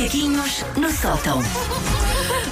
Macaquinhos no sótão.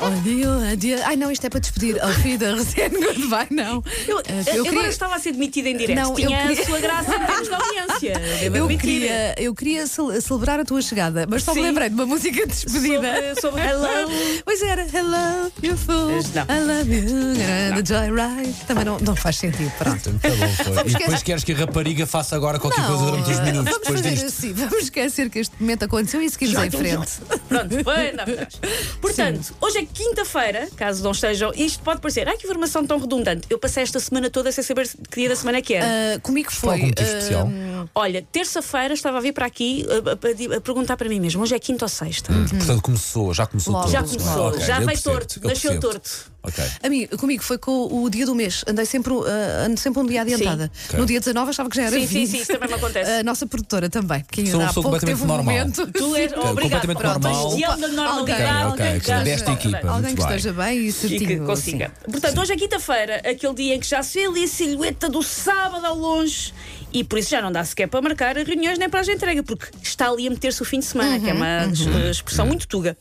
Adio, adio. Ai não, isto é para despedir. Auf Wiedersehen, goodbye, não. Eu, Eh, eu queria- agora estava a ser demitida em direto. Não, eu Tinha queria- a sua graça em termos de audiência. Eu queria, eu queria cel- celebrar a tua chegada, mas só me Sim. lembrei de uma música de despedida. Sobre, sobre Hello. Pois era, hello, you fool, não. I love you, the joyride. Também não, não faz sentido, pronto. Tá bom, E depois queres que a rapariga faça agora qualquer Não, coisa durante uns minutos vamos depois fazer disto? assim, vamos esquecer que este momento aconteceu e seguimos em frente. Pronto, foi andar atrás. Portanto, hoje é quinta-feira, caso não estejam. Isto pode parecer, ai que informação tão redundante. Eu passei esta semana toda sem saber que dia da semana é que era. Ah, comigo foi. algum motivo ah, especial? Olha, terça-feira estava a vir para aqui a, a- a- a perguntar para mim mesmo: hoje é quinta ou sexta? Portanto, começou, já começou Logo. Já é? começou, Ok, já eu veio torto, eu nasceu torto. Ok. A mim, comigo foi com o dia do mês. Andei sempre, ah, ando sempre um dia adiantada. Ok. No dia 19 achava que já era Sim, sim, 20. sim, isso também me acontece. A nossa produtora também, que ainda há pouco teve completamente um normal. momento. Tu és Ok, obrigado, completamente pronto, normal. gestião da normalidade. Alguém, ok, alguém que desta já- equipa. Alguém que bem. esteja bem e E certinho. que consiga. Portanto, hoje é quinta-feira, aquele dia em que já se vê ali a silhueta do sábado ao longe. E por isso já não dá sequer para marcar reuniões nem para a entrega, porque está ali a meter-se o fim de semana, que é uma eh, expressão muito tuga.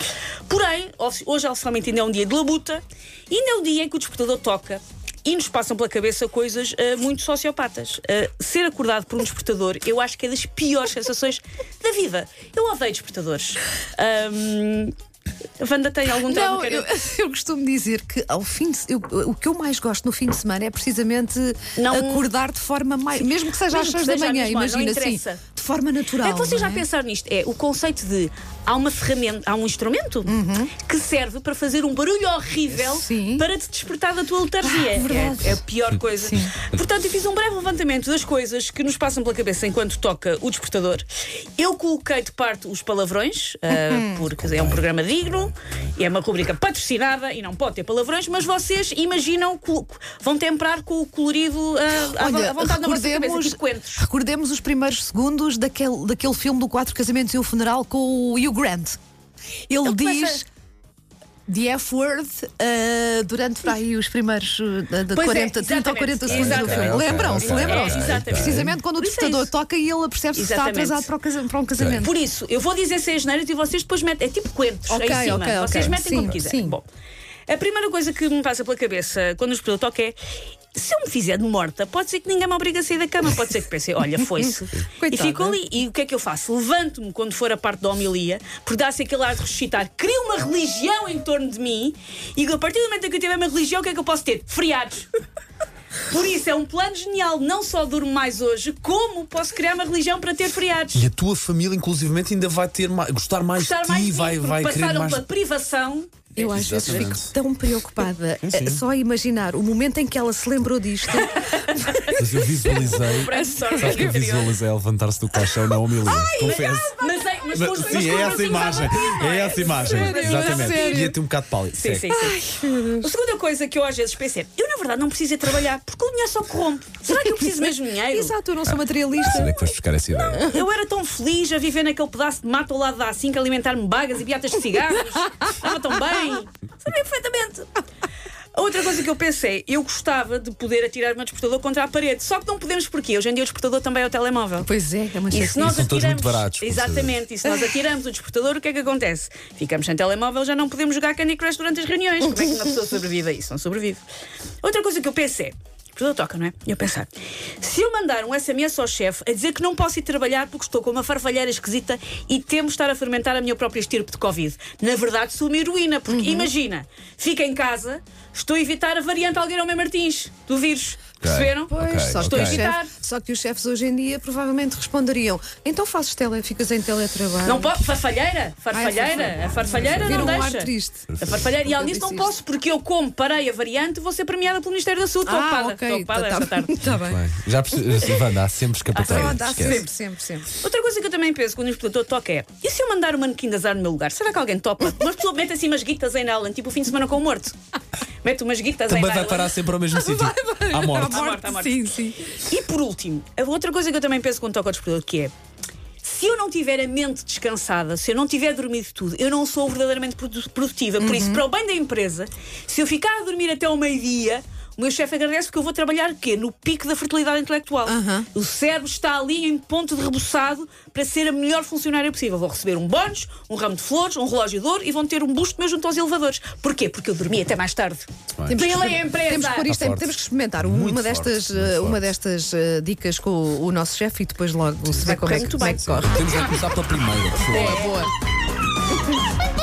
Porém, hoje oficialmente ainda é um dia de labuta, e ainda é o dia em que o despertador toca. E nos passam pela cabeça coisas eh, muito sociopatas. Eh, ser acordado por um despertador, eu acho que é das piores sensações da vida. Eu odeio despertadores. A Wanda tem algum trauma? Não, eu, eu costumo dizer que ao fim de, eu- o que eu mais gosto no fim de semana é precisamente Não- acordar de forma mais. Mesmo que seja às Mesmo que 6 da manhã, imagina assim, forma natural. É que vocês já é? pensaram nisto? É o conceito de há uma ferramenta, há um instrumento que serve para fazer um barulho horrível Sim. para te despertar da tua letargia. Ah, é, é a pior coisa. Portanto, eu fiz um breve levantamento das coisas que nos passam pela cabeça enquanto toca o despertador. Eu coloquei de parte os palavrões, ah, porque é um programa digno, é uma rubrica patrocinada e não pode ter palavrões, mas vocês imaginam, vão temperar com o colorido à, vo- Olha, à vontade na vossa cabeça, recordemos, tipo coentros. recordemos os primeiros segundos daquele, daquele filme do Quatro Casamentos e o Funeral com o Hugh Grant. Ele, Ele diz. começa- The F-word uh, durante para aí os primeiros uh, de- de Pois é, 40, 30 ou 40 exatamente. segundos do filme. Lembram-se, lembram-se. Precisamente quando o é despertador isso. toca e ele apercebe-se que está atrasado para o, casa- para um casamento. Por isso, eu vou dizer sem asneiras e vocês depois metem. É tipo coentros Ok, em cima. Vocês metem Sim, como quiserem. sim. Bom, a primeira coisa que me passa pela cabeça quando o despertador toca é. Se eu me fizer de morta, pode ser que ninguém me obrigue a sair da cama. Pode ser que pense, olha, foi-se. e fico ali. E o que é que eu faço? Levanto-me quando for a parte da homilia, porque dá-se aquele ar de ressuscitar. Crio uma religião em torno de mim e a partir do momento em que eu tiver uma religião, o que é que eu posso ter? Feriados. Por isso é um plano genial. Não só durmo mais hoje, como posso criar uma religião para ter feriados. E a tua família, inclusivamente, ainda vai ter mais, gostar mais Gostar de ti, mais de mim, vai, vai querer passaram mais. pela privação. Eu às vezes fico tão preocupada sim. eh, só a imaginar o momento em que ela se lembrou disto. Mas eu visualizei. Sabes que eu visualizei a levantar-se do caixão na homilia. Confesso. Mas, é- mas, Mas, sim, é os essa bracinhos imagem. não É essa imagem. Sério? Exatamente. Sério? Ia ter um bocado pálido. Sim, sim, sim. A segunda coisa que eu às vezes pensei, eu na verdade não preciso ir trabalhar, porque o dinheiro só corrompe. Será que eu preciso mesmo de dinheiro? Exato, eu não sou Onde materialista. é que foste buscar essa ideia? Eu era tão feliz a viver naquele pedaço de mato ao lado da A5 a alimentar-me bagas e beatas de cigarros. Estava tão bem. Sabia perfeitamente. A outra coisa que eu pensei, eu gostava de poder atirar o meu despertador contra a parede. Só que não podemos porque hoje em dia o despertador também é o telemóvel. Pois é, é uma E se nós são todos atiramos, muito baratos, Exatamente, e se nós atiramos o despertador, o que é que acontece? Ficamos sem telemóvel, já não podemos jogar Candy Crush durante as reuniões. Como é que uma pessoa sobrevive a isso? Não sobrevive. Outra coisa que eu pensei. O despertador toca, não é? E eu pensar, se eu mandar um SMS ao chefe a dizer que não posso ir trabalhar porque estou com uma farfalheira esquisita e temo estar a fermentar a minha própria estirpe de Covid. Na verdade, sou uma heroína, porque Uhum. imagina, fica em casa, estou a evitar a variante Algueirão Martins do vírus. Perceberam? Pois, Ok, só, Estou que só que os chefes hoje em dia provavelmente responderiam: então fazes tele, ficas em teletrabalho. Não pode, farfalheira? Farfalheira? farfalheira. A farfalheira Viram não um ar deixa. triste. A farfalheira. E além Eu disso, não disse posso, porque eu, como parei a variante, vou ser premiada pelo Ministério da Saúde. Estou Ah, ocupada. ok. Estou ocupada tá, esta tarde. tá bem. Bem, já percebi, Wanda, há sempre escapatória. Ah, dá esquece. sempre, sempre, sempre. Outra coisa que eu também penso quando o explodor toca é: e se eu mandar o manequim de azar no meu lugar? Será que alguém topa? Uma pessoa mete assim umas guitas em Nylon, tipo o fim de semana com o morto. Mete umas guitas em Também vai parar sempre ao mesmo sítio. À morte. À morte, à morte. Sim, sim. E por último, a outra coisa que eu também penso quando toco ao despertador que é. Se eu não tiver a mente descansada, se eu não tiver dormido tudo, eu não sou verdadeiramente produ- produtiva. Por isso, para o bem da empresa, se eu ficar a dormir até ao meio-dia, O meu chefe agradece porque eu vou trabalhar quê? No pico da fertilidade intelectual. O cérebro está ali em ponto de rebuçado para ser a melhor funcionária possível. Vou receber um bónus, um ramo de flores, um relógio de ouro e vão ter um busto meu junto aos elevadores. Porquê? Porque eu dormi até mais tarde. Temos que, Pela exper- empresa. temos que isto forte. temos que experimentar Muito uma forte, destas, eh, uma destas eh, dicas com o, o nosso chefe e depois logo se vê como é, correr que, como é bem. que corre. Temos de começar pela primeira, por favor. Boa.